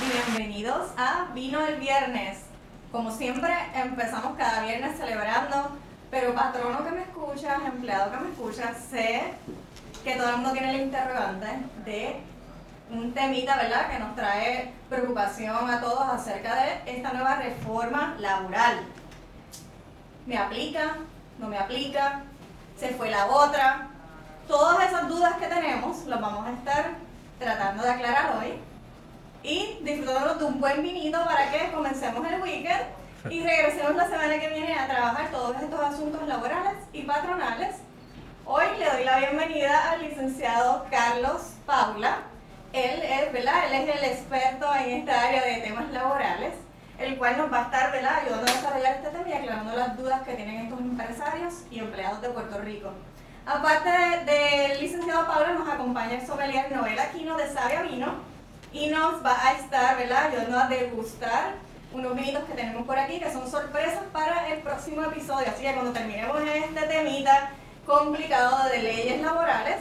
bienvenidos a Vino el Viernes. Como siempre, empezamos cada viernes celebrando, pero patrono que me escuchas, empleado que me escuchas, sé que todo el mundo tiene el interrogante de un temita, ¿verdad?, que nos trae preocupación a todos acerca de esta nueva reforma laboral. ¿Me aplica? ¿No me aplica? ¿Se fue la otra? Todas esas dudas que tenemos las vamos a estar tratando de aclarar hoy y disfrutando de un buen vinito para que comencemos el weekend y regresemos la semana que viene a trabajar todos estos asuntos laborales y patronales. Hoy le doy la bienvenida al licenciado Carlos Paula. Él es, ¿verdad? Él es el experto en esta área de temas laborales, el cual nos va a estar ¿verdad? ayudando a desarrollar este tema y aclarando las dudas que tienen estos empresarios y empleados de Puerto Rico. Aparte del licenciado Paula, nos acompaña el sommelier Noel Aquino de Sabia Vino, y nos va a estar, ¿verdad?, ayudando a degustar unos vinitos que tenemos por aquí que son sorpresas para el próximo episodio. Así que cuando terminemos este temita complicado de leyes laborales,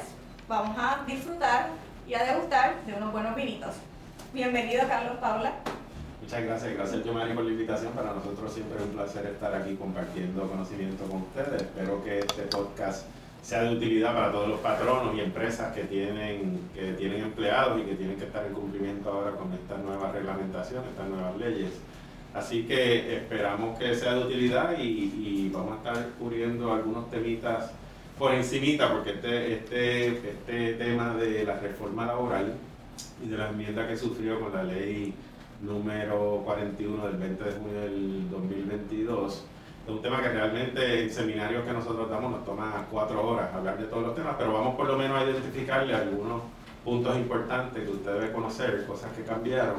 vamos a disfrutar y a degustar de unos buenos vinitos. Bienvenido, Carlos Paula. Muchas gracias, gracias Yomari por la invitación. Para nosotros siempre es un placer estar aquí compartiendo conocimiento con ustedes. Espero que este podcast sea de utilidad para todos los patronos y empresas que tienen, que tienen empleados y que tienen que estar en cumplimiento ahora con estas nuevas reglamentaciones, estas nuevas leyes. Así que esperamos que sea de utilidad y, vamos a estar cubriendo algunos temitas por encimita, porque este, este, este tema de la reforma laboral y de la enmienda que sufrió con la ley número 41 del 20 de junio del 2022 es un tema que realmente en seminarios que nosotros damos nos toma cuatro horas hablar de todos los temas, pero vamos por lo menos a identificarle algunos puntos importantes que usted debe conocer, cosas que cambiaron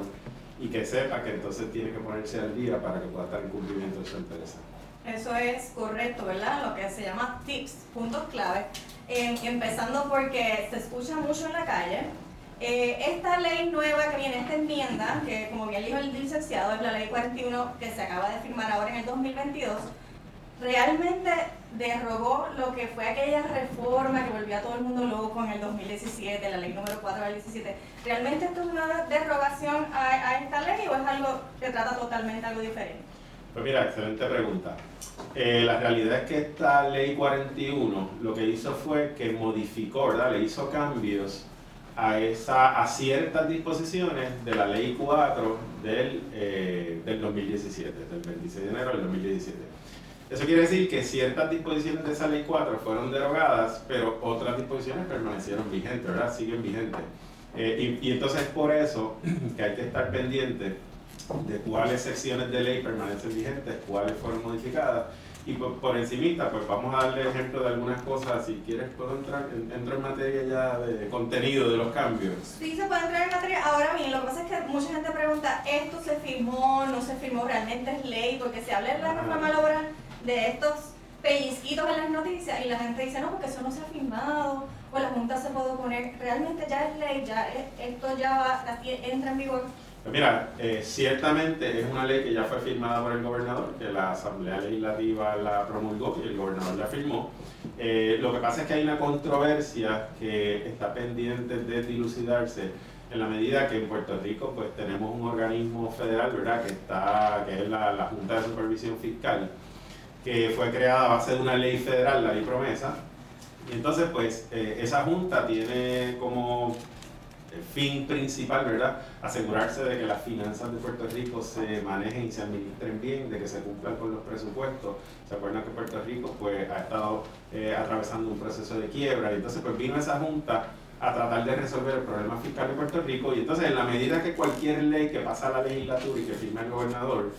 y que sepa que entonces tiene que ponerse al día para que pueda estar en cumplimiento de su empresa. Eso es correcto, ¿verdad? Lo que se llama tips, puntos clave. Eh, empezando porque se escucha mucho en la calle. Eh, esta ley nueva que viene, esta enmienda, que como bien dijo el licenciado, es la ley 41 que se acaba de firmar ahora en el 2022, realmente derogó lo que fue aquella reforma que volvió a todo el mundo loco en el 2017, la ley número 4 del 17. ¿Realmente esto es una derogación a, esta ley o es algo que trata totalmente algo diferente? Pues mira, excelente pregunta. Eh, la realidad es que esta ley 41 lo que hizo fue que modificó, ¿verdad? Le hizo cambios a, esa, a ciertas disposiciones de la ley 4 del, eh, del 2017, del 26 de enero del 2017. Eso quiere decir que ciertas disposiciones de esa ley 4 fueron derogadas, pero otras disposiciones permanecieron vigentes, ¿verdad? Siguen vigentes. Eh, y, y, entonces por eso que hay que estar pendiente de cuáles secciones de ley permanecen vigentes, cuáles fueron modificadas. Y por, por encimita, pues vamos a darle ejemplo de algunas cosas. Si quieres, puedo entrar, entro en materia ya de contenido de los cambios. Sí, se puede entrar en materia. Ahora bien, lo que pasa es que mucha gente pregunta, ¿esto se firmó, no se firmó, realmente es ley? Porque se habla en la reforma laboral de estos pellizquitos en las noticias y la gente dice, no, porque eso no se ha firmado, o la Junta se puede poner, realmente ya es ley, ya esto ya va, entra en vigor. Pues mira, eh, ciertamente es una ley que ya fue firmada por el gobernador, que la Asamblea Legislativa la promulgó y el gobernador la firmó. Eh, lo que pasa es que hay una controversia que está pendiente de dilucidarse en la medida que en Puerto Rico pues tenemos un organismo federal, ¿verdad?, que, está, que es la, la Junta de Supervisión Fiscal, que fue creada a base de una ley federal, la ley promesa. Y entonces, pues, eh, esa junta tiene como fin principal, ¿verdad? Asegurarse de que las finanzas de Puerto Rico se manejen y se administren bien, de que se cumplan con los presupuestos. ¿Se acuerdan que Puerto Rico pues, ha estado eh, atravesando un proceso de quiebra? Y entonces pues vino esa junta a tratar de resolver el problema fiscal de Puerto Rico y entonces en la medida que cualquier ley que pasa a la legislatura y que firma el gobernador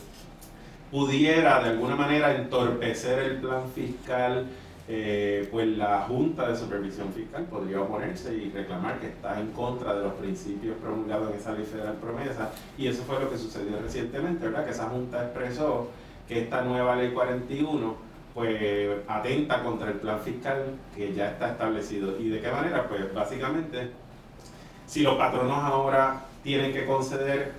pudiera de alguna manera entorpecer el plan fiscal, eh, pues la Junta de Supervisión Fiscal podría oponerse y reclamar que está en contra de los principios promulgados en esa ley federal promesa. Y eso fue lo que sucedió recientemente, ¿verdad? Que esa Junta expresó que esta nueva ley 41 pues atenta contra el plan fiscal que ya está establecido. ¿Y de qué manera? Pues básicamente, si los patronos ahora tienen que conceder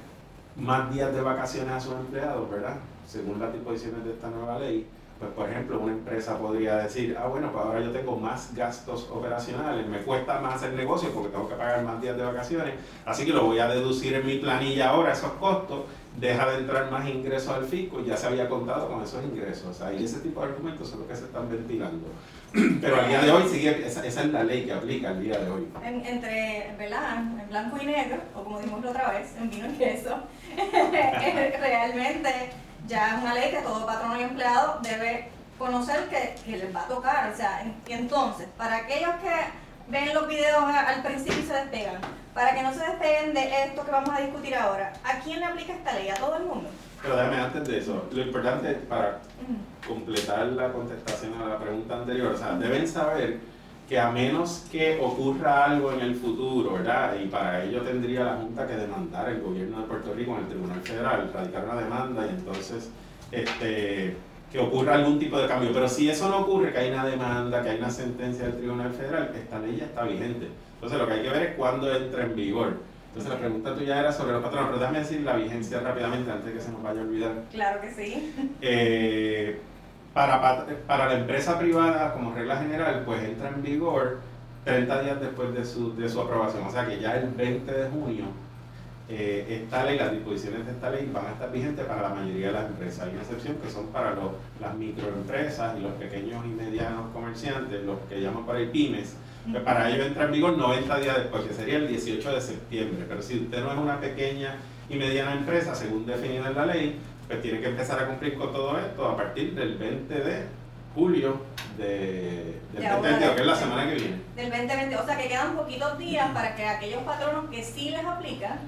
más días de vacaciones a sus empleados, ¿verdad? Según las disposiciones de esta nueva ley, pues por ejemplo, una empresa podría decir, ah, bueno, pues ahora yo tengo más gastos operacionales, me cuesta más el negocio porque tengo que pagar más días de vacaciones, así que lo voy a deducir en mi planilla ahora, esos costos, deja de entrar más ingresos al fisco y ya se había contado con esos ingresos. y ese tipo de argumentos son los que se están ventilando. Pero al día de hoy sigue, esa, esa, es la ley que aplica al día de hoy. entre, ¿verdad? En blanco y negro, o como dijimos la otra vez, en vino y queso, realmente ya es una ley que todo patrono y empleado debe conocer que, que les va a tocar. O sea, entonces, para aquellos que ven los videos al principio y se despegan, para que no se despeguen de esto que vamos a discutir ahora, ¿a quién le aplica esta ley? ¿A todo el mundo? Pero déjame antes de eso, lo importante para completar la contestación a la pregunta anterior, o sea, deben saber que a menos que ocurra algo en el futuro, ¿verdad? Y para ello tendría la Junta que demandar el gobierno de Puerto Rico en el Tribunal Federal, radicar una demanda y entonces este, que ocurra algún tipo de cambio. Pero si eso no ocurre, que hay una demanda, que hay una sentencia del Tribunal Federal, esta ley ya está vigente. Entonces lo que hay que ver es cuándo entra en vigor. Entonces la pregunta tuya era sobre los patrones, pero déjame decir la vigencia rápidamente antes de que se nos vaya a olvidar. Claro que sí. Eh, para, para la empresa privada, como regla general, pues entra en vigor 30 días después de su, de su aprobación. O sea que ya el 20 de junio eh, esta ley, las disposiciones de esta ley van a estar vigentes para la mayoría de las empresas. Hay una excepción que son para los, las microempresas y los pequeños y medianos comerciantes, los que llaman para el pymes. Pues para ello entra en vigor 90 días después, que sería el 18 de septiembre. Pero si usted no es una pequeña y mediana empresa, según definida en la ley, pues tiene que empezar a cumplir con todo esto a partir del 20 de julio de, del 2022, que es la semana que viene. Del 2020, o sea que quedan poquitos días para que aquellos patronos que sí les aplican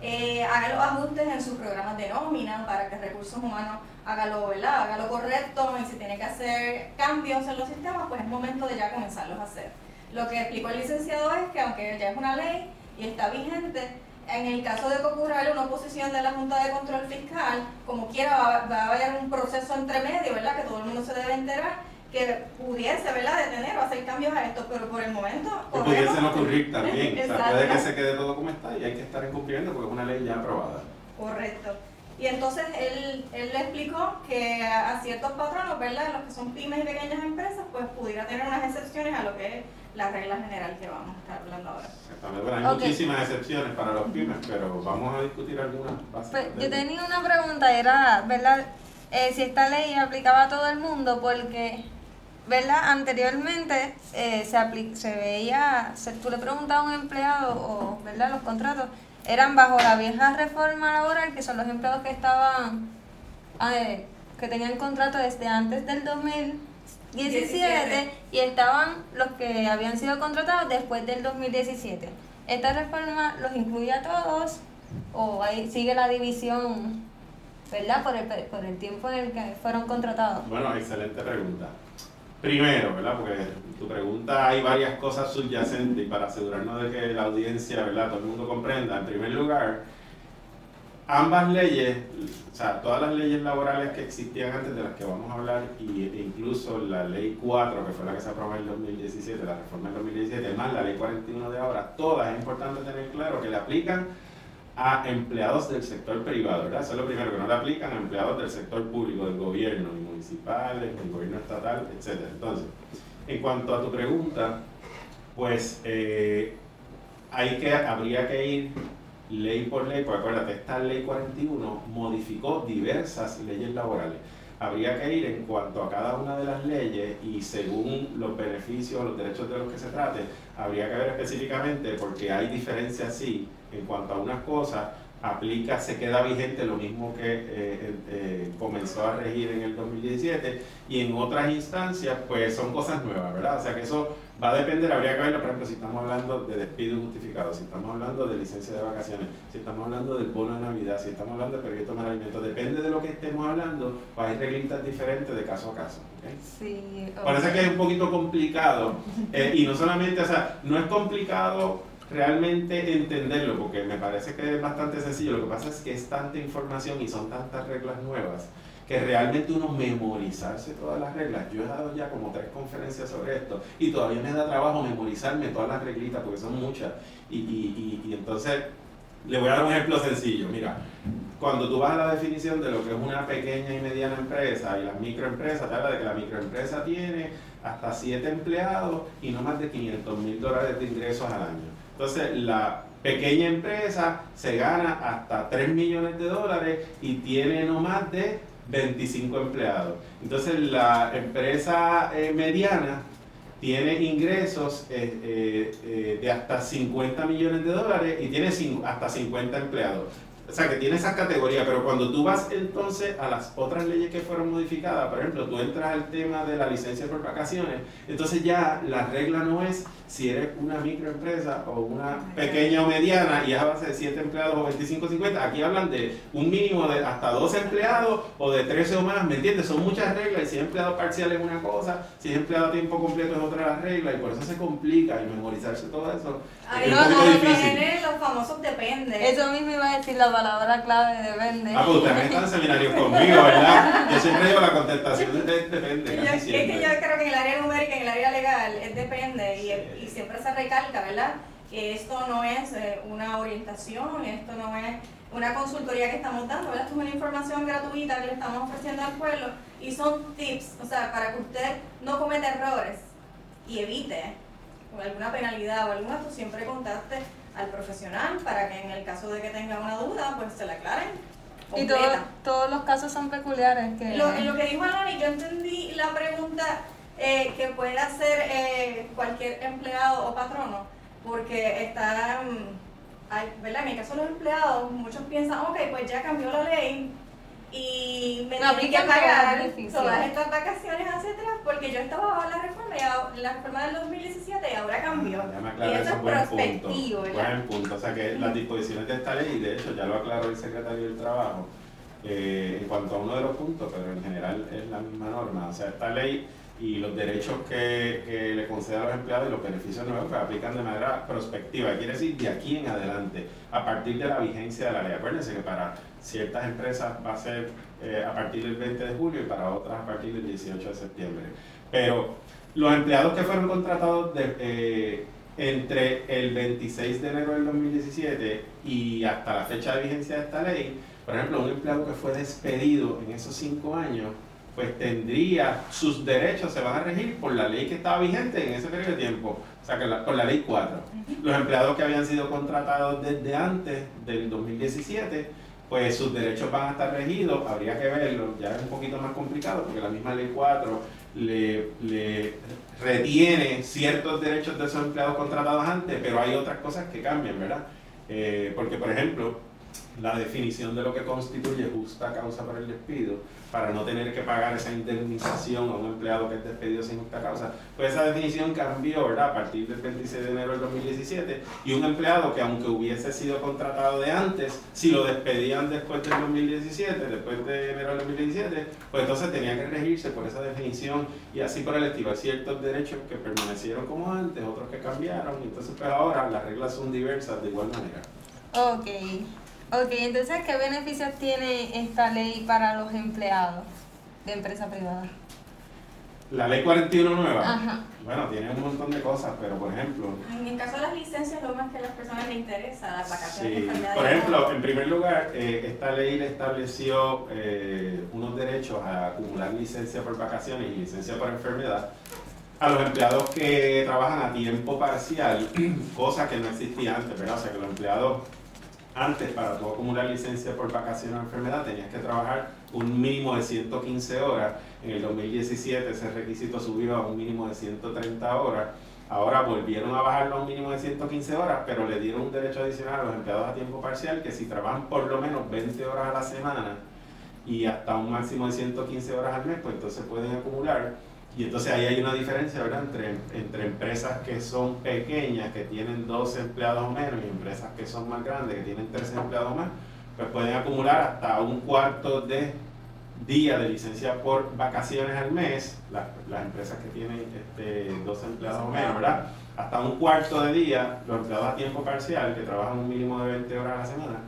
eh, hagan los ajustes en sus programas de nómina para que recursos humanos haga lo, ¿verdad? haga lo correcto y si tiene que hacer cambios en los sistemas, pues es momento de ya comenzarlos a hacer. Lo que explicó el licenciado es que aunque ya es una ley y está vigente, en el caso de que ocurra una oposición de la Junta de Control Fiscal, como quiera va, a haber un proceso entre medio, ¿verdad? Que todo el mundo se debe enterar, que pudiese, ¿verdad? Detener o hacer cambios a esto, pero por el momento... Que pudiese no ocurrir también, o sea, puede que se quede todo como está y hay que estar en cumplimiento porque es una ley ya aprobada. Correcto. Y entonces él, él le explicó que a, ciertos patronos, ¿verdad? Los que son pymes y pequeñas empresas, pues pudiera tener unas excepciones a lo que es la regla general que vamos a estar hablando ahora. Exactamente. hay muchísimas excepciones para los pymes, pero vamos a discutir algunas Pues, yo tenía una pregunta, era, ¿verdad? Eh, si esta ley aplicaba a todo el mundo, porque, ¿verdad? Anteriormente eh, se, se veía, se, tú le preguntabas a un empleado, o, ¿verdad? Los contratos eran bajo la vieja reforma laboral, que son los empleados que estaban, eh, que tenían contrato desde antes del 2000 17 y estaban los que habían sido contratados después del 2017. ¿Esta reforma los incluye a todos o ahí sigue la división, verdad, por el, por el tiempo en el que fueron contratados? Bueno, excelente pregunta. Primero, ¿verdad? Porque tu pregunta hay varias cosas subyacentes y para asegurarnos de que la audiencia, ¿verdad? Todo el mundo comprenda. En primer lugar, ambas leyes, o sea, todas las leyes laborales que existían antes de las que vamos a hablar, y, e incluso la ley 4, que fue la que se aprobó en el 2017, la reforma del 2017, más la ley 41 de ahora, todas es importante tener claro que le aplican a empleados del sector privado, ¿verdad? Eso es lo primero, que no le aplican a empleados del sector público, del gobierno, municipales, del gobierno estatal, etc. Entonces, en cuanto a tu pregunta, pues eh, hay que, habría que ir ley por ley, porque acuérdate, esta ley 41 modificó diversas leyes laborales. Habría que ir en cuanto a cada una de las leyes y según los beneficios, los derechos de los que se trate, habría que ver específicamente porque hay diferencias sí en cuanto a unas cosas aplica, se queda vigente lo mismo que eh, eh, eh, comenzó a regir en el 2017 y en otras instancias pues son cosas nuevas, ¿verdad? O sea que eso va a depender, habría que verlo, por ejemplo, si estamos hablando de despido justificado, si estamos hablando de licencia de vacaciones, si estamos hablando del bono de Navidad, si estamos hablando de permiso de alimentos, depende de lo que estemos hablando, pues hay reglitas diferentes de caso a caso. Sí, Parece que es un poquito complicado y no solamente, o sea, no es complicado realmente entenderlo, porque me parece que es bastante sencillo. Lo que pasa es que es tanta información y son tantas reglas nuevas que realmente uno memorizarse todas las reglas. Yo he dado ya como tres conferencias sobre esto y todavía me da trabajo memorizarme todas las reglitas porque son muchas. Y, y, y, entonces Le voy a dar un ejemplo sencillo. Mira, cuando tú vas a la definición de lo que es una pequeña y mediana empresa y las microempresas, te habla de que la microempresa tiene hasta 7 empleados y no más de 500 mil dólares de ingresos al año. Entonces, la pequeña empresa se gana hasta 3 millones de dólares y tiene no más de 25 empleados. Entonces, la empresa eh, mediana tiene ingresos eh, eh, de hasta 50 millones de dólares y tiene hasta 50 empleados. O sea, que tiene esa categoría, pero cuando tú vas entonces a las otras leyes que fueron modificadas, por ejemplo, tú entras al tema de la licencia por vacaciones, entonces ya la regla no es si eres una microempresa o una pequeña o mediana y es a base de 7 empleados o 25 o 50, aquí hablan de un mínimo de hasta 12 empleados o de 13 o más, ¿me entiendes? Son muchas reglas y si es empleado parcial es una cosa, si es empleado a tiempo completo es otra regla y por eso se complica y memorizarse todo eso. Ahí es no, difícil. los famosos depende. Eso mismo iba a decir la palabra clave depende. Ah, pues ustedes están en seminarios conmigo, ¿verdad? Yo siempre digo la contestación de depende. es que yo creo que en el área numérica, en el área legal, es depende y y siempre se recalca, ¿verdad? Que esto no es eh, una orientación, esto no es una consultoría que estamos dando, ¿verdad? Esto es una información gratuita que le estamos ofreciendo al pueblo y son tips, o sea, para que usted no cometa errores y evite alguna penalidad o alguna, pues siempre contacte al profesional para que en el caso de que tenga una duda, pues se la aclaren. Y todos los casos son peculiares. Que... Lo, lo que dijo Alani, yo entendí la pregunta eh, que puede hacer eh, cualquier empleado o patrono, porque está, ¿verdad? En el caso de los empleados, muchos piensan, ok, pues ya cambió la ley y me no, tienen que pagar todas estas vacaciones hacia atrás porque yo estaba bajo la reforma, y la reforma del 2017 y ahora cambió. y eso es prospectivo, punto, Buen punto, o sea que las disposiciones de esta ley, de hecho ya lo aclaró el secretario del Trabajo, eh, en cuanto a uno de los puntos, pero en general es la misma norma, o sea, esta ley y los derechos que, le concede a los empleados y los beneficios nuevos que aplican de manera prospectiva, quiere decir de aquí en adelante, a partir de la vigencia de la ley. Acuérdense que para ciertas empresas va a ser eh, a partir del 20 de julio y para otras a partir del 18 de septiembre. Pero los empleados que fueron contratados eh, entre el 26 de enero del 2017 y hasta la fecha de vigencia de esta ley, por ejemplo, un empleado que fue despedido en esos cinco años, pues tendría, sus derechos se van a regir por la ley que estaba vigente en ese periodo de tiempo, o sea, que por la ley 4. Los empleados que habían sido contratados desde antes del 2017, pues sus derechos van a estar regidos, habría que verlo, ya es un poquito más complicado porque la misma ley 4 le, le retiene ciertos derechos de esos empleados contratados antes, pero hay otras cosas que cambian, ¿verdad? Eh, porque, por ejemplo, la definición de lo que constituye justa causa para el despido, para no tener que pagar esa indemnización a un empleado que es despedido sin justa causa, pues esa definición cambió, ¿verdad? A partir del 26 de enero del 2017, y un empleado que aunque hubiese sido contratado de antes, si lo despedían después del 2017, después de enero del 2017, pues entonces tenía que regirse por esa definición y así por el estilo. Hay ciertos derechos que permanecieron como antes, otros que cambiaron, y entonces pues ahora las reglas son diversas de igual manera. Ok. Ok, entonces, ¿qué beneficios tiene esta ley para los empleados de empresa privada? La ley 41 nueva. Ajá. Bueno, tiene un montón de cosas, pero por ejemplo. En el caso de las licencias, lo más que a las personas les interesa, las vacaciones. Sí. Por ejemplo, en primer lugar, eh, esta ley le estableció eh, unos derechos a acumular licencia por vacaciones y licencia por enfermedad a los empleados que trabajan a tiempo parcial, cosa que no existía antes, ¿verdad? O sea, que los empleados antes, para tú acumular licencia por vacaciones o enfermedad, tenías que trabajar un mínimo de 115 horas. En el 2017 ese requisito subió a un mínimo de 130 horas. Ahora volvieron a bajarlo a un mínimo de 115 horas, pero le dieron un derecho adicional a los empleados a tiempo parcial que si trabajan por lo menos 20 horas a la semana y hasta un máximo de 115 horas al mes, pues entonces pueden acumular y entonces ahí hay una diferencia, ¿verdad? Entre, entre empresas que son pequeñas, que tienen 12 empleados menos, y empresas que son más grandes, que tienen 13 empleados más, pues pueden acumular hasta un cuarto de día de licencia por vacaciones al mes, las, las empresas que tienen este, 12 empleados menos, ¿verdad? Hasta un cuarto de día, los empleados a tiempo parcial, que trabajan un mínimo de 20 horas a la semana.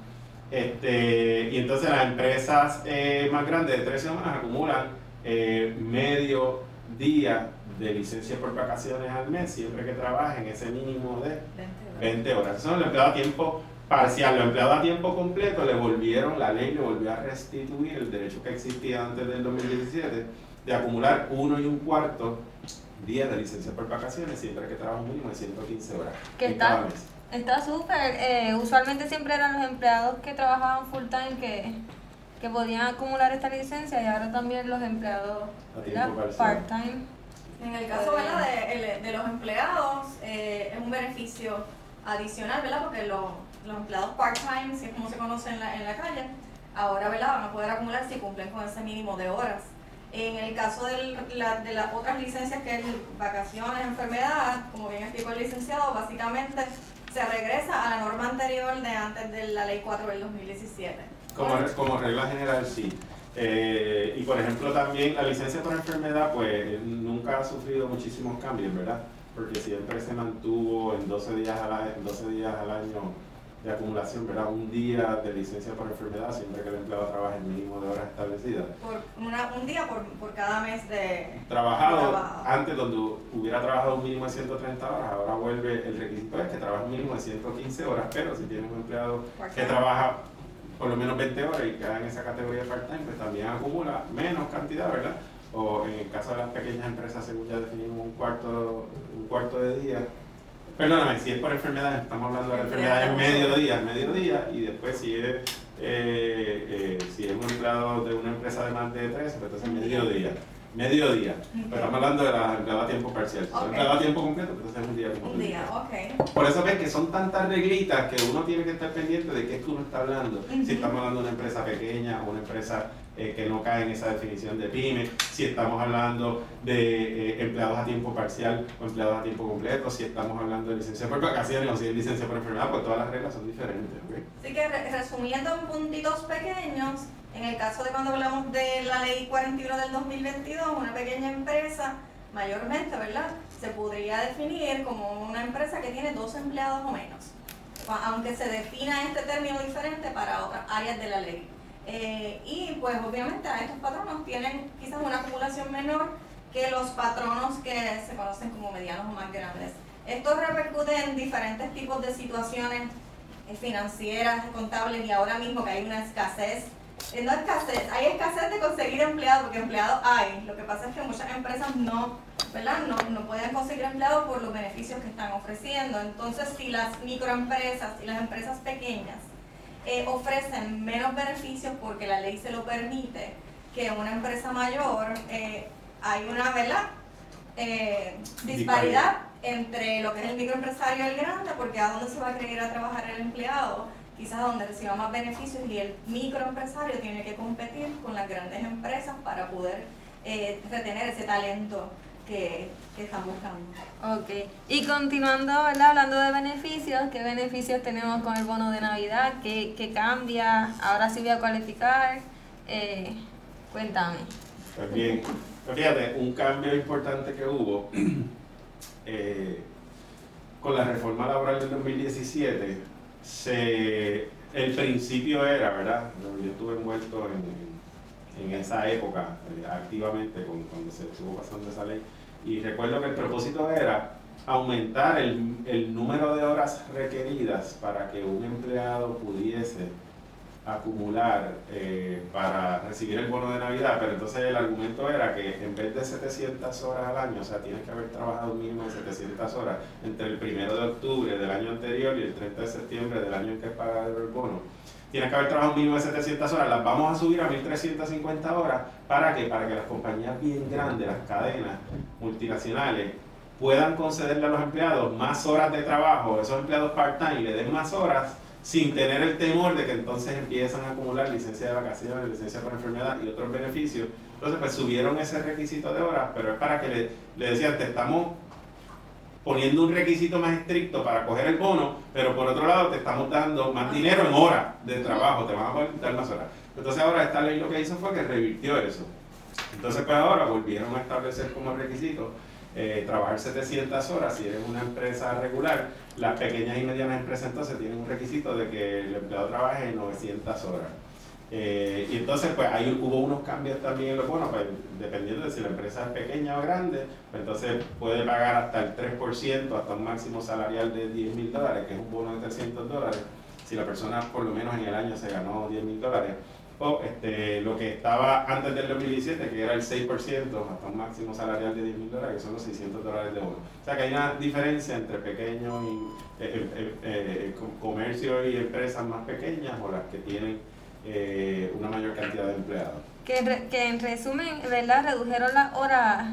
Este, y entonces las empresas eh, más grandes de 13 semanas acumulan eh, medio día de licencia por vacaciones al mes, siempre que trabajen ese mínimo de 20 horas. Son los empleados a tiempo parcial, los empleados a tiempo completo le volvieron, la ley le volvió a restituir el derecho que existía antes del 2017 de acumular uno y un cuarto día de licencia por vacaciones siempre que trabaja un mínimo de 115 horas. Cada mes. Está súper. eh, usualmente siempre eran los empleados que trabajaban full time que, que podían acumular esta licencia y ahora también los empleados part-time. En el caso ¿verdad? De, de los empleados, eh, es un beneficio adicional, ¿verdad? Porque los, los empleados part-time, si es como se conoce en la, en la calle, ahora ¿verdad? van a poder acumular si cumplen con ese mínimo de horas. En el caso del- la- de las otras licencias, que es vacaciones, enfermedad, como bien explicó el licenciado, básicamente se regresa a la norma anterior de antes de la ley 4 del 2017. Como, como regla general, sí. Eh, y por ejemplo también la licencia por enfermedad pues nunca ha sufrido muchísimos cambios, ¿verdad? Porque siempre se mantuvo en 12 días al año, 12 días al año de acumulación, ¿verdad? Un día de licencia por enfermedad siempre que el empleado trabaje el mínimo de horas establecidas. Por una- un día por, por cada mes de... Trabajado Trabajado. antes donde hubiera trabajado un mínimo de 130 horas, ahora vuelve el requisito es que trabaje un mínimo de 115 horas, pero si tiene un empleado que trabaja por lo menos 20 horas y queda en esa categoría part-time, pues también acumula menos cantidad, ¿verdad? O en el caso de las pequeñas empresas, según ya definimos, un cuarto, un cuarto de día. Perdóname, si es por enfermedad, estamos hablando de la enfermedad en mediodía, mediodía, y después si es, eh, eh, si es un empleado de una empresa de más de tres, pues entonces mediodía. Mediodía. Pero estamos hablando de la empleada a tiempo parcial. Si es Ok. empleada a tiempo completo, entonces es un día completo. Un día, ok. Por eso ves que son tantas reglitas que uno tiene que estar pendiente de qué es que uno está hablando. Si estamos hablando de una empresa pequeña o una empresa eh, que no cae en esa definición de pyme, si estamos hablando de eh, empleados a tiempo parcial o empleados a tiempo completo, si estamos hablando de licencia por vacaciones o si es licencia por enfermedad, pues todas las reglas son diferentes. ¿ok? Así que re- resumiendo en puntitos pequeños, en el caso de cuando hablamos de la ley 41 del 2022, una pequeña empresa, mayormente, ¿verdad? Se podría definir como una empresa que tiene dos empleados o menos, aunque se defina este término diferente para otras áreas de la ley. Eh, y pues obviamente a estos patronos tienen quizás una acumulación menor que los patronos que se conocen como medianos o más grandes. Esto repercute en diferentes tipos de situaciones financieras, contables y ahora mismo que hay una escasez. eh, No escasez, hay escasez de conseguir empleados porque empleados hay. Lo que pasa es que muchas empresas no, ¿verdad? No, no pueden conseguir empleados por los beneficios que están ofreciendo. Entonces, si las microempresas y las empresas pequeñas eh, ofrecen menos beneficios porque la ley se lo permite que una empresa mayor, eh, hay una, ¿verdad? Eh, disparidad entre lo que es el microempresario y el grande, porque a dónde se va a querer ir a trabajar el empleado, quizás donde reciba más beneficios y el microempresario tiene que competir con las grandes empresas para poder eh, retener ese talento que, que están buscando. Ok. Y continuando, ¿verdad? Hablando de beneficios, ¿qué beneficios tenemos con el bono de Navidad? ¿Qué, qué cambia? Ahora sí voy a cualificar. Eh, cuéntame. Pues bien, pues fíjate, un cambio importante que hubo eh, con la reforma laboral del 2017, se, el principio era, ¿verdad? Yo estuve envuelto en, en esa época eh, activamente con- cuando se estuvo pasando esa ley. Y recuerdo que el propósito era aumentar el, el número de horas requeridas para que un empleado pudiese acumular eh, para recibir el bono de Navidad, pero entonces el argumento era que en vez de 700 horas al año, o sea, tienes que haber trabajado un mínimo de 700 horas entre el 1 de octubre del año anterior y el 30 de septiembre del año en que es pagado el bono, tienes que haber trabajado un mínimo de 700 horas, las vamos a subir a 1350 horas, ¿para qué? Para que las compañías bien grandes, las cadenas multinacionales, puedan concederle a los empleados más horas de trabajo, esos empleados part-time le den más horas sin tener el temor de que entonces empiezan a acumular licencia de vacaciones, licencia por enfermedad y otros beneficios. Entonces, pues subieron ese requisito de horas, pero es para que le, le decían, te estamos poniendo un requisito más estricto para coger el bono, pero por otro lado te estamos dando más dinero en horas de trabajo, te van a poder dar más horas. Entonces ahora esta ley lo que hizo fue que revirtió eso. Entonces pues ahora volvieron a establecer como requisito eh, trabajar 700 horas si eres una empresa regular. Las pequeñas y medianas empresas entonces tienen un requisito de que el empleado trabaje 900 horas. Eh, y entonces, pues ahí hubo unos cambios también en los bonos, pues, dependiendo de si la empresa es pequeña o grande, pues entonces puede pagar hasta el 3%, hasta un máximo salarial de 10 mil dólares, que es un bono de 300 dólares. si la persona por lo menos en el año se ganó 10 mil dólares, o este, lo que estaba antes del 2017, que era el 6%, hasta un máximo salarial de 10 mil dólares, que son los 600 dólares de bono. O sea que hay una diferencia entre pequeños y eh, eh, eh, y empresas más pequeñas o las que tienen una mayor cantidad de empleados. Que, que en resumen, ¿verdad? Redujeron las horas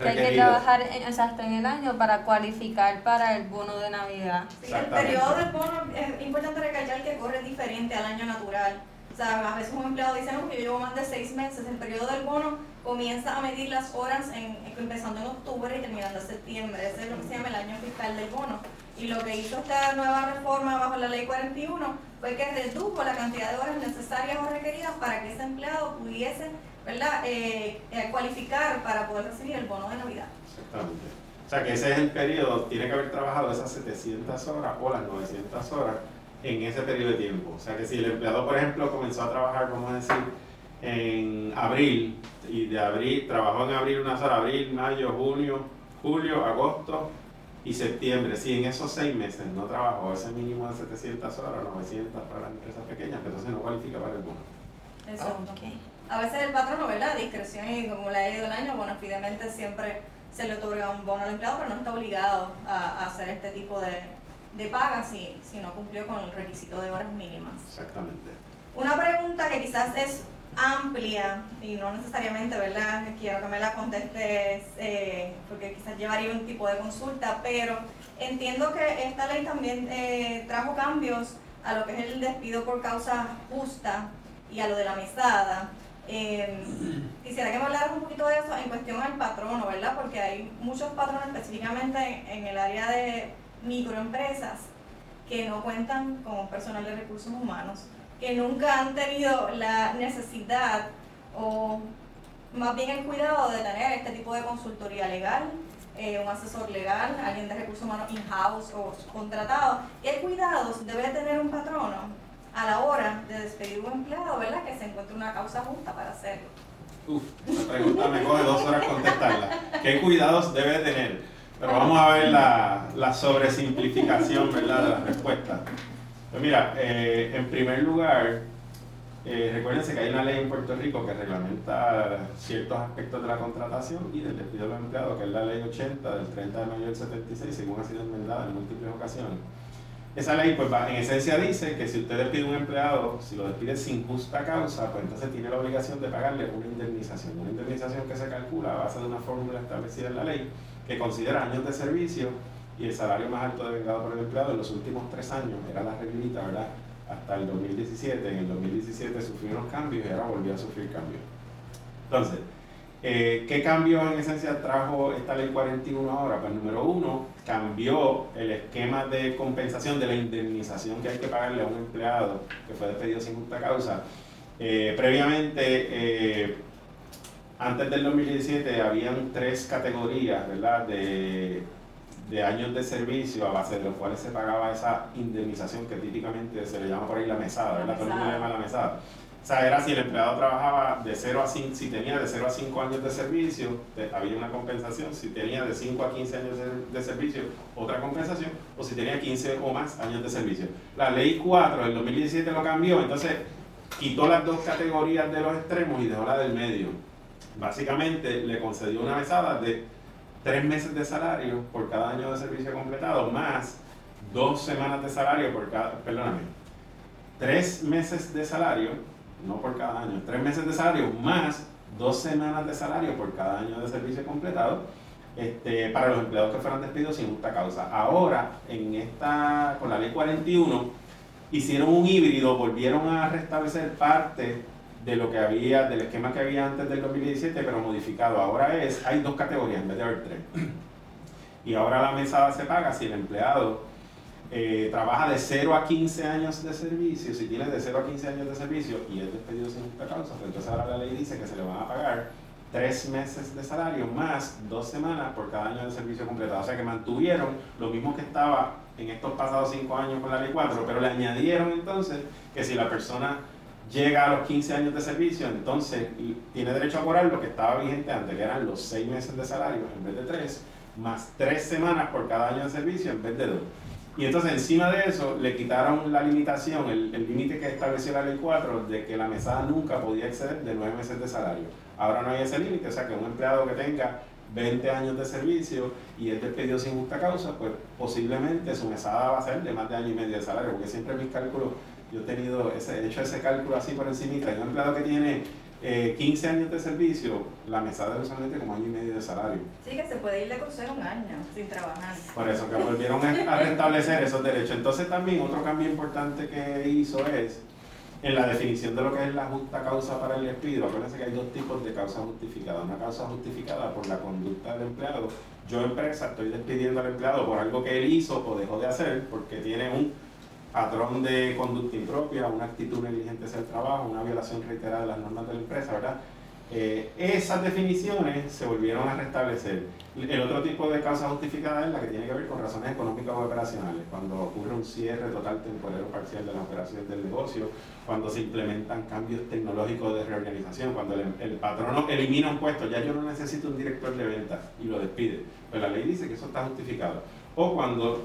que hay que trabajar en, exacto en el año para cualificar para el bono de Navidad. el periodo del bono es importante recalcar que corre diferente al año natural. O sea, a veces un empleado dice, no, que yo llevo más de seis meses. El periodo del bono comienza a medir las horas en, empezando en octubre y terminando en septiembre. Ese es lo que se llama el año fiscal del bono. Y lo que hizo esta nueva reforma bajo la ley 41 fue que redujo la cantidad de horas necesarias o requeridas para que ese empleado pudiese ¿verdad? Eh, eh, cualificar para poder recibir el bono de Navidad. Exactamente. O sea que ese es el periodo, tiene que haber trabajado esas 700 horas o las 900 horas en ese periodo de tiempo. O sea que si el empleado, por ejemplo, comenzó a trabajar, a decir, en abril, y de abril, trabajó en abril unas horas, abril, mayo, junio, julio, agosto y septiembre. Si en esos seis meses no trabajó ese mínimo de 700 horas, 900 para las empresas pequeñas, pues entonces no cualifica para el bono. Exacto. A veces el patrón, ¿verdad? Discreción y como le ha ido el año, bueno, finalmente siempre se le otorga un bono al empleado, pero no está obligado a, hacer este tipo de, de pagas si, si no cumplió con el requisito de horas mínimas. Exactamente. Una pregunta que quizás es amplia y no necesariamente, ¿verdad? Quiero que me la contestes eh, porque quizás llevaría un tipo de consulta, pero entiendo que esta ley también eh, trajo cambios a lo que es el despido por causa justa y a lo de la mesada. Eh, quisiera que me hablaras un poquito de eso en cuestión al patrono, ¿verdad? Porque hay muchos patronos específicamente en el área de microempresas que no cuentan con personal de recursos humanos, que nunca han tenido la necesidad o más bien el cuidado de tener este tipo de consultoría legal, eh, un asesor legal, alguien de recursos humanos in-house o contratado. ¿Qué cuidados debe tener un patrono a la hora de despedir un empleado, ¿verdad? Que se encuentre una causa justa para hacerlo. Uf, esa pregunta me coge dos horas contestarla. ¿Qué cuidados debe tener? Pero vamos a ver la, la sobresimplificación, ¿verdad? De la respuesta. Pues mira, eh, en primer lugar, eh, recuérdense que hay una ley en Puerto Rico que reglamenta ciertos aspectos de la contratación y del despido de los empleados, que es la ley 80 del 30 de mayo del 76, según ha sido enmendada en múltiples ocasiones. Esa ley, pues en esencia dice que si usted despide un empleado, si lo despide sin justa causa, pues entonces tiene la obligación de pagarle una indemnización. Una indemnización que se calcula a base de una fórmula establecida en la ley que considera años de servicio y el salario más alto devengado por el empleado en los últimos tres años. Era la reglita, ¿verdad? Hasta el 2017. En el 2017 sufrió unos cambios y ahora volvió a sufrir cambios. Entonces, eh, ¿Qué cambio en esencia trajo esta ley 41 ahora? Pues número uno, cambió el esquema de compensación de la indemnización que hay que pagarle a un empleado que fue despedido sin justa causa. Eh, previamente, eh, antes del 2017, habían tres categorías ¿verdad? De, de años de servicio a base de los cuales se pagaba esa indemnización que típicamente se le llama por ahí la mesada, ¿verdad? Todo el mundo le llama la mesada. O sea, era si el empleado trabajaba de 0 a 5, si tenía de 0 a 5 años de servicio, había una compensación, si tenía de 5 a 15 años de, servicio, otra compensación, o si tenía 15 o más años de servicio. La ley 4 del 2017 lo cambió, entonces quitó las dos categorías de los extremos y dejó la del medio. Básicamente le concedió una mesada de 3 meses de salario por cada año de servicio completado, más 2 semanas de salario por cada, perdóname, 3 meses de salario no por cada año, tres meses de salario más dos semanas de salario por cada año de servicio completado este, para los empleados que fueran despedidos sin justa causa. Ahora, en esta, con la ley 41, hicieron un híbrido, volvieron a restablecer parte de lo que había, del esquema que había antes del 2017, pero modificado. Ahora es, hay dos categorías en vez de haber tres. Y ahora la mesada se paga si el empleado eh, trabaja de 0 a 15 años de servicio, si tiene de 0 a 15 años de servicio y es despedido sin justa causa, pues entonces ahora la ley dice que se le van a pagar 3 meses de salario más 2 semanas por cada año de servicio completado. O sea que mantuvieron lo mismo que estaba en estos pasados 5 años con la ley 4, pero le añadieron entonces que si la persona llega a los 15 años de servicio, entonces tiene derecho a cobrar lo que estaba vigente antes, que eran los 6 meses de salario en vez de 3, más 3 semanas por cada año de servicio en vez de 2. Y entonces encima de eso le quitaron la limitación, el límite que estableció la ley 4 de que la mesada nunca podía exceder de nueve meses de salario. Ahora no hay ese límite, o sea que un empleado que tenga 20 años de servicio y es despedido sin justa causa, pues posiblemente su mesada va a ser de más de año y medio de salario, porque siempre mis cálculos, yo he tenido ese, hecho ese cálculo así por encima, hay un empleado que tiene 15 eh, años de servicio, la mesada es usualmente como año y medio de salario. Sí, que se puede ir de crucero un año sin trabajar. Por eso que volvieron a restablecer esos derechos. Entonces también otro cambio importante que hizo es en la definición de lo que es la justa causa para el despido, acuérdense que hay dos tipos de causa justificada. Una causa justificada por la conducta del empleado. Yo, empresa, estoy despidiendo al empleado por algo que él hizo o dejó de hacer porque tiene un patrón de conducta impropia, una actitud negligente hacia el trabajo, una violación reiterada de las normas de la empresa, ¿verdad? Eh, esas definiciones se volvieron a restablecer. El otro tipo de causa justificada es la que tiene que ver con razones económicas o operacionales, cuando ocurre un cierre total, temporal o parcial de las operaciones del negocio, cuando se implementan cambios tecnológicos de reorganización, cuando el, el patrono elimina un puesto, ya yo no necesito un director de ventas y lo despide, pero la ley dice que eso está justificado. O cuando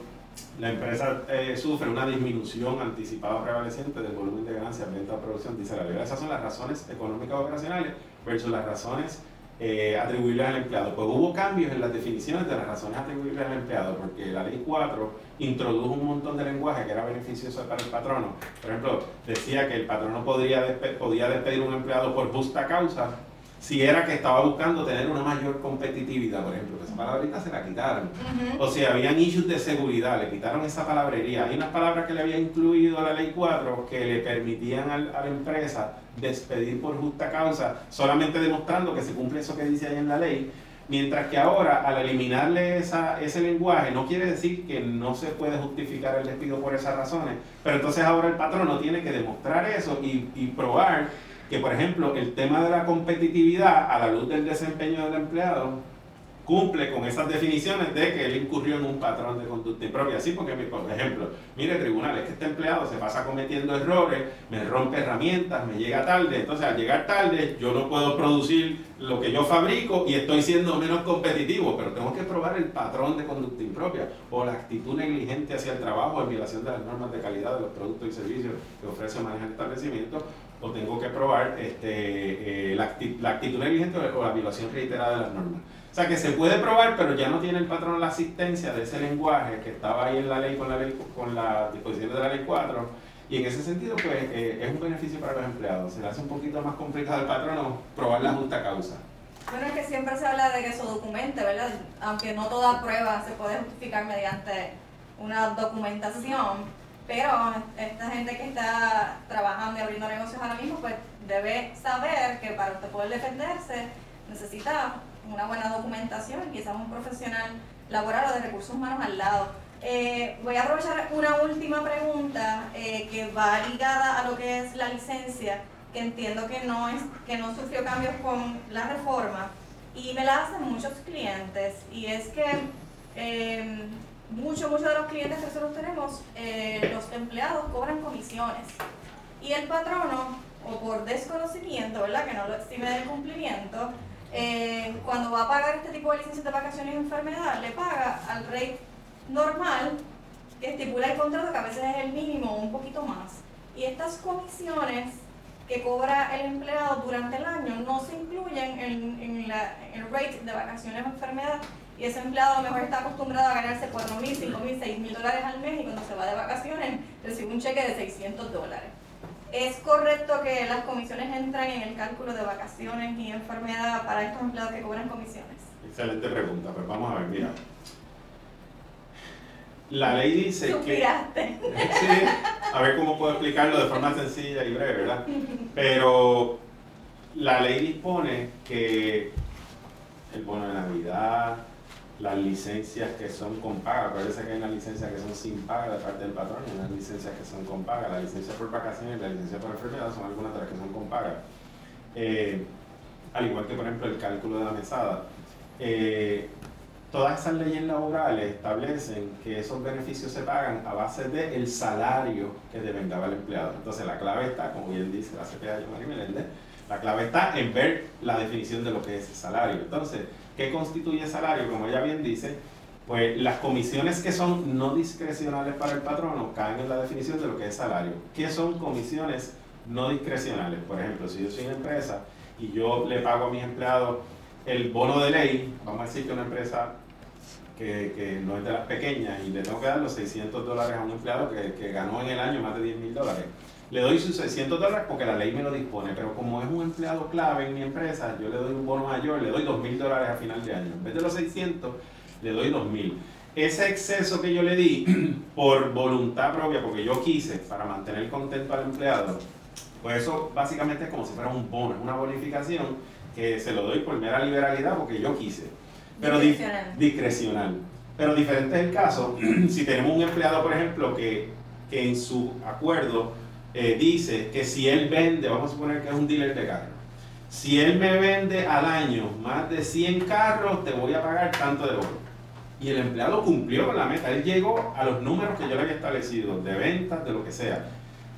la empresa eh, sufre una disminución anticipada prevaleciente del volumen de ganancias, venta producción, dice la ley. Esas son las razones económicas operacionales versus las razones eh, atribuibles al empleado. Pues hubo cambios en las definiciones de las razones atribuibles al empleado, porque la ley 4 introdujo un montón de lenguaje que era beneficioso para el patrono. Por ejemplo, decía que el patrono podría podía despedir a un empleado por justa causa si era que estaba buscando tener una mayor competitividad, por ejemplo, esa palabrita se la quitaron. O si habían issues de seguridad, le quitaron esa palabrería. Hay unas palabras que le había incluido a la ley 4 que le permitían a la empresa despedir por justa causa, solamente demostrando que se cumple eso que dice ahí en la ley. Mientras que ahora, al eliminarle esa, ese lenguaje, no quiere decir que no se puede justificar el despido por esas razones, pero entonces ahora el patrón no tiene que demostrar eso y, y probar que, por ejemplo, el tema de la competitividad a la luz del desempeño del empleado cumple con esas definiciones de que él incurrió en un patrón de conducta impropia. Así porque, por ejemplo, mire, tribunal, es que este empleado se pasa cometiendo errores, me rompe herramientas, me llega tarde, entonces al llegar tarde yo no puedo producir lo que yo fabrico y estoy siendo menos competitivo, pero tengo que probar el patrón de conducta impropia o la actitud negligente hacia el trabajo en violación de las normas de calidad de los productos y servicios que ofrece o maneja el establecimiento o tengo que probar este, eh, la, actitud negligente o la violación reiterada de las normas. O sea que se puede probar, pero ya no tiene el patrón la asistencia de ese lenguaje que estaba ahí en la ley con la ley con las disposiciones de la ley 4. Y en ese sentido, pues eh, es un beneficio para los empleados. Se le hace un poquito más complicado al patrón probar la justa causa. Bueno, es que siempre se habla de que eso documente, ¿verdad? Aunque no toda prueba se puede justificar mediante una documentación pero esta gente que está trabajando y abriendo negocios ahora mismo, pues debe saber que para usted poder defenderse necesita una buena documentación y quizás un profesional laboral o de recursos humanos al lado. Eh, voy a aprovechar una última pregunta eh, que va ligada a lo que es la licencia, que entiendo que no, es, que no sufrió cambios con la reforma y me la hacen muchos clientes y es que eh, muchos, muchos de los clientes que nosotros tenemos, eh, los empleados cobran comisiones. Y el patrono, o por desconocimiento, ¿verdad? Que no lo estime del cumplimiento, eh, cuando va a pagar este tipo de licencias de vacaciones y enfermedad, le paga al rate normal que estipula el contrato, que a veces es el mínimo o un poquito más. Y estas comisiones que cobra el empleado durante el año no se incluyen en, en el rate de vacaciones o enfermedad y ese empleado a lo mejor está acostumbrado a ganarse 4 mil, 5 mil, 6 mil dólares al mes y cuando se va de vacaciones recibe un cheque de 600 dólares. ¿Es correcto que las comisiones entran en el cálculo de vacaciones y enfermedad para estos empleados que cobran comisiones? Excelente pregunta, pues vamos a ver, mira. La ley dice que... Sí, a ver cómo puedo explicarlo de forma sencilla y breve, ¿verdad? Pero la ley dispone que el bono de Navidad, las licencias que son con paga. Parece que hay unas licencias que son sin paga de parte del patrón y unas licencias que son con paga. La licencia por vacaciones y la licencia por enfermedad son algunas de las que son con paga. Eh, al igual que, por ejemplo, el cálculo de la mesada. Eh, todas esas leyes laborales establecen que esos beneficios se pagan a base del el salario que devengaba el empleado. Entonces, la clave está, como bien dice la CPA de María Meléndez, la clave está en ver la definición de lo que es salario. Entonces, ¿Qué constituye salario? Como ella bien dice, Pues las comisiones que son no discrecionales para el patrono caen en la definición de lo que es salario. ¿Qué son comisiones no discrecionales? Por ejemplo, si yo soy una empresa y yo le pago a mis empleados el bono de ley, vamos a decir que una empresa que, no es de las pequeñas y le tengo que dar los 600 dólares a un empleado que, que ganó en el año más de 10 mil dólares. Le doy sus 600 dólares porque la ley me lo dispone, pero como es un empleado clave en mi empresa, yo le doy un bono mayor, le doy 2 mil dólares a final de año. En vez de los 600, le doy 2 mil. Ese exceso que yo le di por voluntad propia, porque yo quise, para mantener contento al empleado, pues eso básicamente es como si fuera un bono, una bonificación que se lo doy por mera liberalidad porque yo quise. Pero discrecional. discrecional. Pero diferente es el caso si tenemos un empleado, por ejemplo, que, que en su acuerdo eh, dice que si él vende, vamos a suponer que es un dealer de carros, si él me vende al año más de 100 carros, te voy a pagar tanto de oro. Y el empleado cumplió la meta, él llegó a los números que yo le había establecido, de ventas, de lo que sea.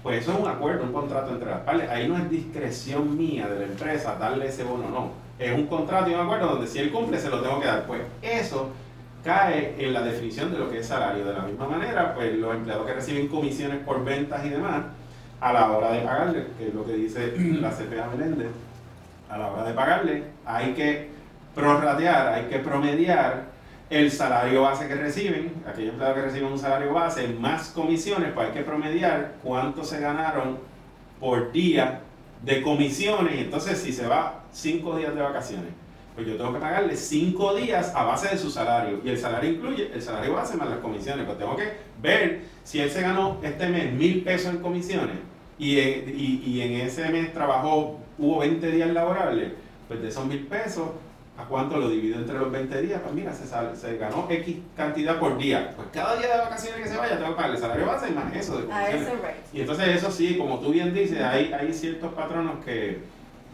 Pues eso es un acuerdo, un contrato entre las partes. Ahí no es discreción mía de la empresa darle ese bono, no. Es un contrato y un acuerdo donde si él cumple se lo tengo que dar. Pues eso cae en la definición de lo que es salario. De la misma manera, pues los empleados que reciben comisiones por ventas y demás, a la hora de pagarle, que es lo que dice la CPA Meléndez, a la hora de pagarle hay que prorratear, hay que promediar el salario base que reciben, aquellos empleados que reciben un salario base, más comisiones, pues hay que promediar cuánto se ganaron por día de comisiones. Entonces, si se va cinco días de vacaciones, pues yo tengo que pagarle cinco días a base de su salario. Y el salario incluye el salario base más las comisiones. Pues tengo que ver si él se ganó este mes mil pesos en comisiones y en, y en ese mes trabajó, hubo 20 días laborables, pues de esos mil pesos ¿A cuánto lo divido entre los 20 días? Pues mira, se, se, ganó X cantidad por día. Pues cada día de vacaciones que se vaya, tengo que pagar el salario base y más eso. De Y entonces eso sí, como tú bien dices, hay, hay ciertos patronos que,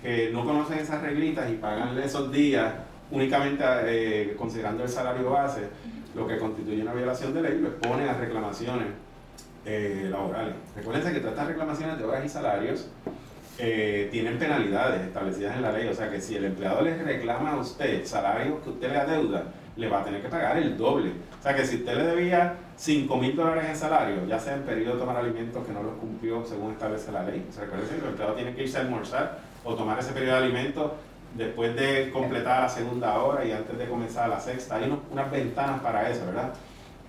que no conocen esas reglitas y pagan esos días únicamente eh, considerando el salario base, lo que constituye una violación de ley, lo exponen a reclamaciones eh, laborales. Recuerden que todas estas reclamaciones de horas y salarios eh, tienen penalidades establecidas en la ley. O sea que si el empleado le reclama a usted salario que usted le adeuda, le va a tener que pagar el doble. O sea que si usted le debía 5 mil dólares en salario, ya sea en periodo de tomar alimentos que no los cumplió según establece la ley, o sea, recuerde que el empleado tiene que irse a almorzar o tomar ese periodo de alimentos después de completar la segunda hora y antes de comenzar la sexta. Hay unas ventanas para eso, ¿verdad?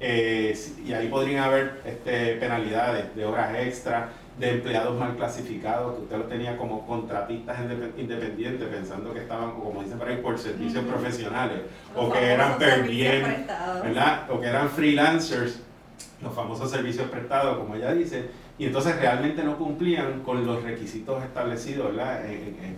Eh, y ahí podrían haber este, penalidades de horas extra, de empleados mal clasificados, que usted los tenía como contratistas independientes, pensando que estaban, como dicen por ahí, por servicios profesionales, o que eran per ¿verdad? O que eran freelancers, los famosos servicios prestados, como ella dice, y entonces realmente no cumplían con los requisitos establecidos ¿verdad?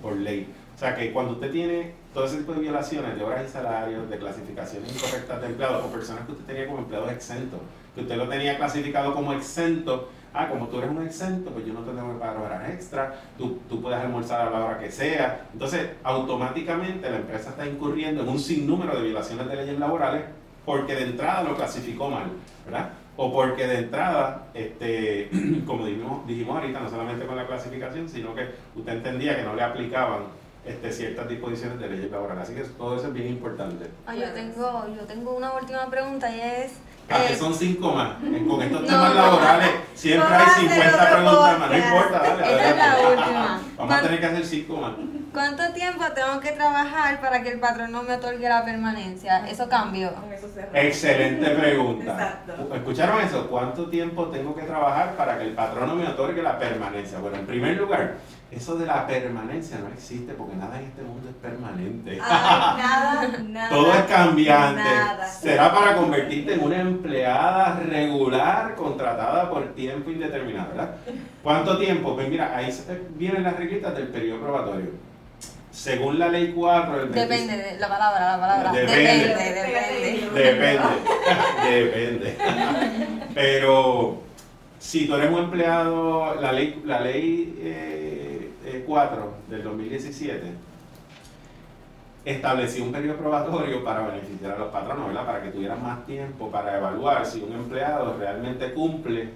por ley. O sea que cuando usted tiene todo ese tipo de violaciones de horas y salarios, de clasificaciones incorrectas de empleados, o personas que usted tenía como empleados exentos, que usted lo tenía clasificado como exento, ah, como tú eres un exento, pues yo no te tengo que pagar horas extra, tú, tú puedes almorzar a la hora que sea. Entonces, automáticamente la empresa está incurriendo en un sinnúmero de violaciones de leyes laborales porque de entrada lo clasificó mal, ¿verdad? O porque de entrada, este, como dijimos, dijimos ahorita, no solamente con la clasificación, sino que usted entendía que no le aplicaban este, ciertas disposiciones de leyes laborales. Así que todo eso es bien importante. Ah, yo, tengo, yo tengo una última pregunta y es Ah, que son cinco más. Con estos temas laborales siempre hay 50 preguntas más. No importa, dale. Esta es la última. Vamos a tener que hacer cinco más. ¿Cuánto tiempo tengo que trabajar para que el patrón no me otorgue la permanencia? ¿Eso cambió? Excelente pregunta. Exacto. ¿Escucharon eso? ¿Cuánto tiempo tengo que trabajar para que el patrón no me otorgue la permanencia? Bueno, en primer lugar, eso de la permanencia no existe porque nada en este mundo es permanente. nada, nada. Todo es cambiante. Será para convertirte en una empleada regular contratada por tiempo indeterminado, ¿verdad? ¿Cuánto tiempo? Pues mira, ahí vienen las reglitas del periodo probatorio según la ley 4 depende de la palabra la palabra. Depende. Depende depende. Depende, pero si tú eres un empleado la ley la ley eh, 4 eh, del 2017 estableció un periodo probatorio para beneficiar a los patronos, ¿verdad? Para que tuvieran más tiempo para evaluar si un empleado realmente cumple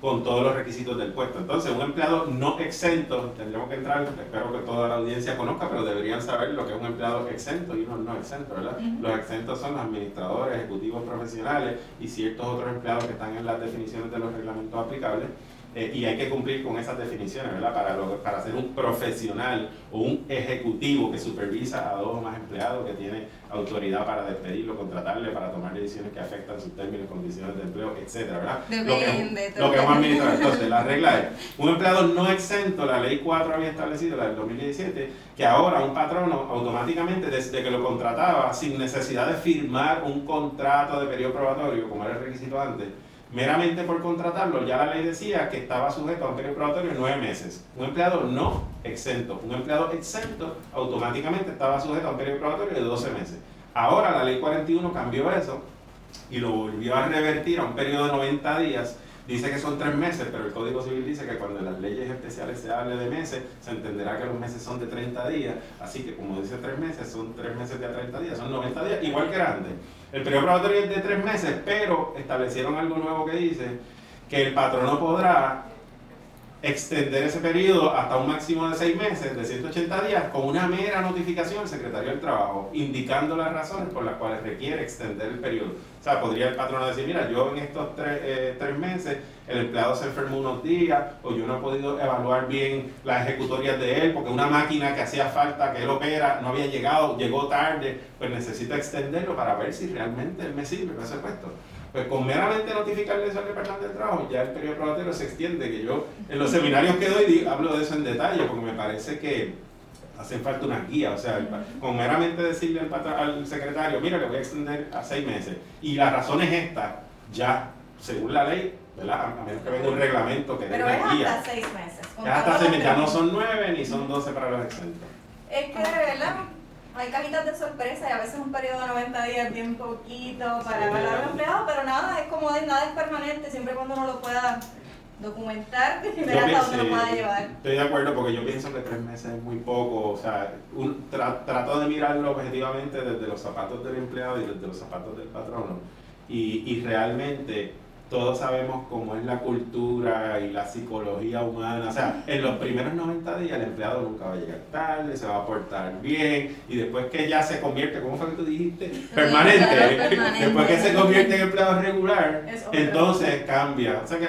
con todos los requisitos del puesto. Entonces, un empleado no exento, tendremos que entrar, espero que toda la audiencia conozca, pero deberían saber lo que es un empleado exento y uno no exento, ¿verdad? Los exentos son los administradores, ejecutivos profesionales y ciertos otros empleados que están en las definiciones de los reglamentos aplicables. Eh, y hay que cumplir con esas definiciones, ¿verdad? Para, para ser un profesional o un ejecutivo que supervisa a dos o más empleados, que tiene autoridad para despedirlo, contratarle, para tomar decisiones que afectan sus términos, condiciones de empleo, etcétera, ¿verdad? Depende, lo que, lo que Entonces, la regla es, un empleado no exento, la ley 4 había establecido, la del 2017, que ahora un patrono automáticamente, desde que lo contrataba, sin necesidad de firmar un contrato de periodo probatorio, como era el requisito antes, meramente por contratarlo, ya la ley decía que estaba sujeto a un periodo probatorio de nueve meses. Un empleado no exento. Un empleado exento automáticamente estaba sujeto a un periodo probatorio de 12 meses. Ahora la ley 41 cambió eso y lo volvió a revertir a un periodo de 90 días Dice que son tres meses, pero el Código Civil dice que cuando en las leyes especiales se hable de meses, se entenderá que los meses son de 30 días. Así que, como dice tres meses, son tres meses de 30 días, son 90 días, igual que antes. El periodo probatorio es de tres meses, pero establecieron algo nuevo que dice que el patrono podrá extender ese periodo hasta un máximo de seis meses, de 180 días, con una mera notificación al secretario del Trabajo, indicando las razones por las cuales requiere extender el periodo. O sea, podría el patrono decir, mira, yo en estos tres, eh, tres meses el empleado se enfermó unos días, o yo no he podido evaluar bien las ejecutorias de él, porque una máquina que hacía falta, que él opera, no había llegado, llegó tarde, pues necesito extenderlo para ver si realmente él me sirve para ese puesto. Pues con meramente notificarle eso al Departamento del Trabajo, ya el periodo probatorio se extiende, que yo en los seminarios que doy hablo de eso en detalle, porque me parece que hace falta una guía, o sea, con meramente decirle al, al secretario, mira, le voy a extender a seis meses, y la razón es esta, ya, según la ley, ¿verdad? A menos que venga un reglamento que dé una guía. hasta seis meses. Ya hasta seis meses, ya no son nueve ni son doce para los exentos. Es que, ¿verdad? Hay cajitas de sorpresa y a veces un periodo de 90 días bien poquito para evaluar al empleado, pero nada, es como de nada es permanente, siempre cuando uno lo pueda documentar y ver hasta dónde lo pueda llevar. Estoy de acuerdo porque yo pienso que tres meses es muy poco, o sea, un, trato de mirarlo objetivamente desde los zapatos del empleado y desde los zapatos del patrono y, y realmente todos sabemos cómo es la cultura y la psicología humana. O sea, en los primeros 90 días el empleado nunca va a llegar tarde, se va a portar bien y después que ya se convierte, ¿cómo fue que tú dijiste? Permanente. Después que se convierte en empleado regular, entonces cambia. O sea que,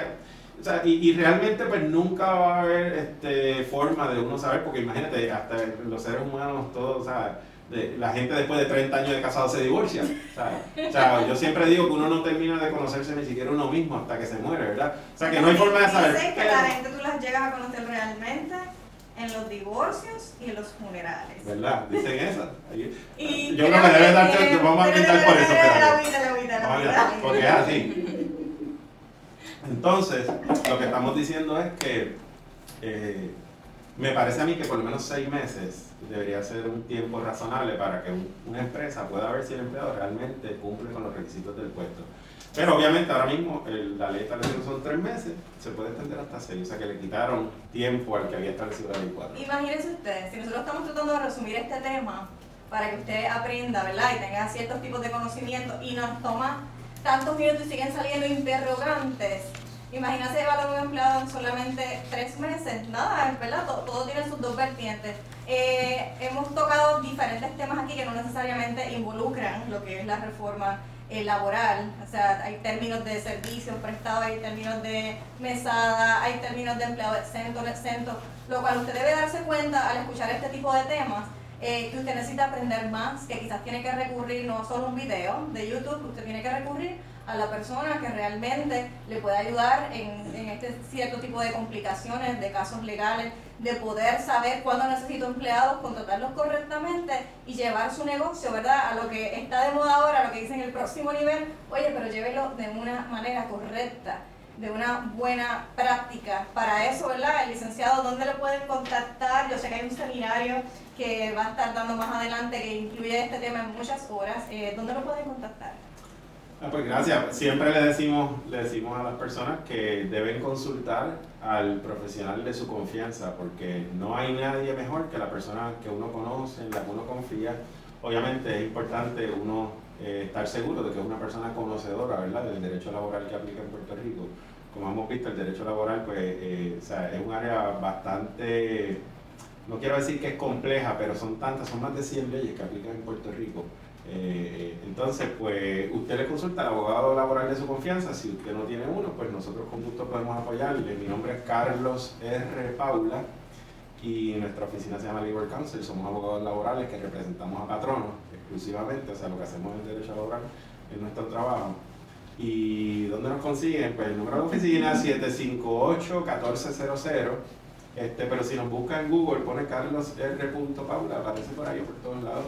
o sea, y, y, realmente pues nunca va a haber este, forma de uno saber, porque imagínate, hasta los seres humanos todos, o sea, la gente después de 30 años de casado se divorcia. O sea, yo siempre digo que uno no termina de conocerse ni siquiera uno mismo hasta que se muere, ¿verdad? O sea, que no hay forma de saber. Que la gente tú las llegas a conocer realmente en los divorcios y en los funerales. ¿Verdad? Dicen eso. Y yo creo que debe darte, vamos a quitar por eso. Pero, porque es así. Entonces, lo que estamos diciendo es que eh, me parece a mí que por lo menos seis meses debería ser un tiempo razonable para que una empresa pueda ver si el empleado realmente cumple con los requisitos del puesto. Pero obviamente ahora mismo la ley establecida son tres meses, se puede extender hasta seis, o sea que le quitaron tiempo al que había establecido la ley cuatro. Imagínense ustedes, si nosotros estamos tratando de resumir este tema para que usted aprenda, ¿verdad? Y tenga ciertos tipos de conocimiento y nos toma tantos minutos y siguen saliendo interrogantes, Imagínate evaluar un empleado en solamente tres meses. Nada, ¿verdad? Todo, tiene sus dos vertientes. Eh, hemos tocado diferentes temas aquí que no necesariamente involucran lo que es la reforma eh, laboral. O sea, hay términos de servicios prestados, hay términos de mesada, hay términos de empleado exento, exento. Lo cual usted debe darse cuenta al escuchar este tipo de temas. Eh, que usted necesita aprender más, que quizás tiene que recurrir no solo un video de YouTube, usted tiene que recurrir a la persona que realmente le pueda ayudar en, este cierto tipo de complicaciones, de casos legales, de poder saber cuándo necesito empleados, contratarlos correctamente y llevar su negocio, ¿verdad? A lo que está de moda ahora, a lo que dicen el próximo nivel, oye, pero llévelo de una manera correcta, de una buena práctica. Para eso, ¿verdad? El licenciado, ¿dónde lo pueden contactar? Yo sé que hay un seminario que va a estar dando más adelante que incluye este tema en muchas horas. Eh, ¿Dónde lo pueden contactar? Ah, pues gracias. Siempre le decimos, le decimos a las personas que deben consultar al profesional de su confianza, porque no hay nadie mejor que la persona que uno conoce, en la que uno confía. Obviamente es importante uno eh, estar seguro de que es una persona conocedora ¿verdad? del derecho laboral que aplica en Puerto Rico, como hemos visto, el derecho laboral pues, eh, o sea, es un área bastante, no quiero decir que es compleja, pero son tantas, son más de 100 leyes que aplican en Puerto Rico. Eh, entonces, pues usted le consulta al abogado laboral de su confianza. Si usted no tiene uno, pues nosotros con gusto podemos apoyarle. Mi nombre es Carlos R. Paula y nuestra oficina se llama Legal Counsel. Somos abogados laborales que representamos a patronos exclusivamente. O sea, lo que hacemos en derecho laboral es nuestro trabajo. ¿Y dónde nos consiguen? Pues el número de oficina 758-1400. Este, pero si nos busca en Google, pone Carlos R. Paula, aparece por ahí por todos lados.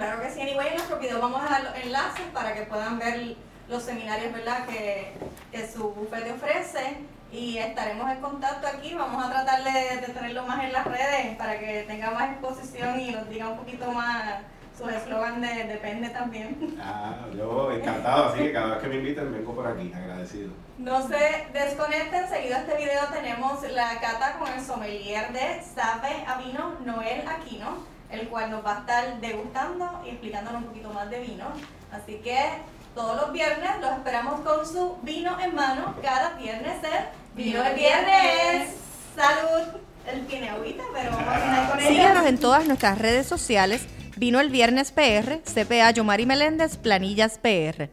Claro que sí, anyway, en nuestro video vamos a dar los enlaces para que puedan ver los seminarios ¿verdad? Que, que su bufete ofrece y estaremos en contacto aquí. Vamos a tratar de, de tenerlo más en las redes para que tenga más exposición y nos diga un poquito más su eslogan de depende también. Ah, yo encantado, así que cada vez que me inviten vengo por aquí, agradecido. No se desconecten, seguido a este video tenemos la cata con el sommelier de Sabe Avino Noel Aquino, el cual nos va a estar degustando y explicándonos un poquito más de vino. Así que todos los viernes los esperamos con su vino en mano, cada viernes de Vino el Viernes. ¡Salud! Él tiene agüita, pero vamos a terminar con ella. Síguenos en todas nuestras redes sociales. Vino el Viernes PR, CPA Yomari Meléndez, Planillas PR.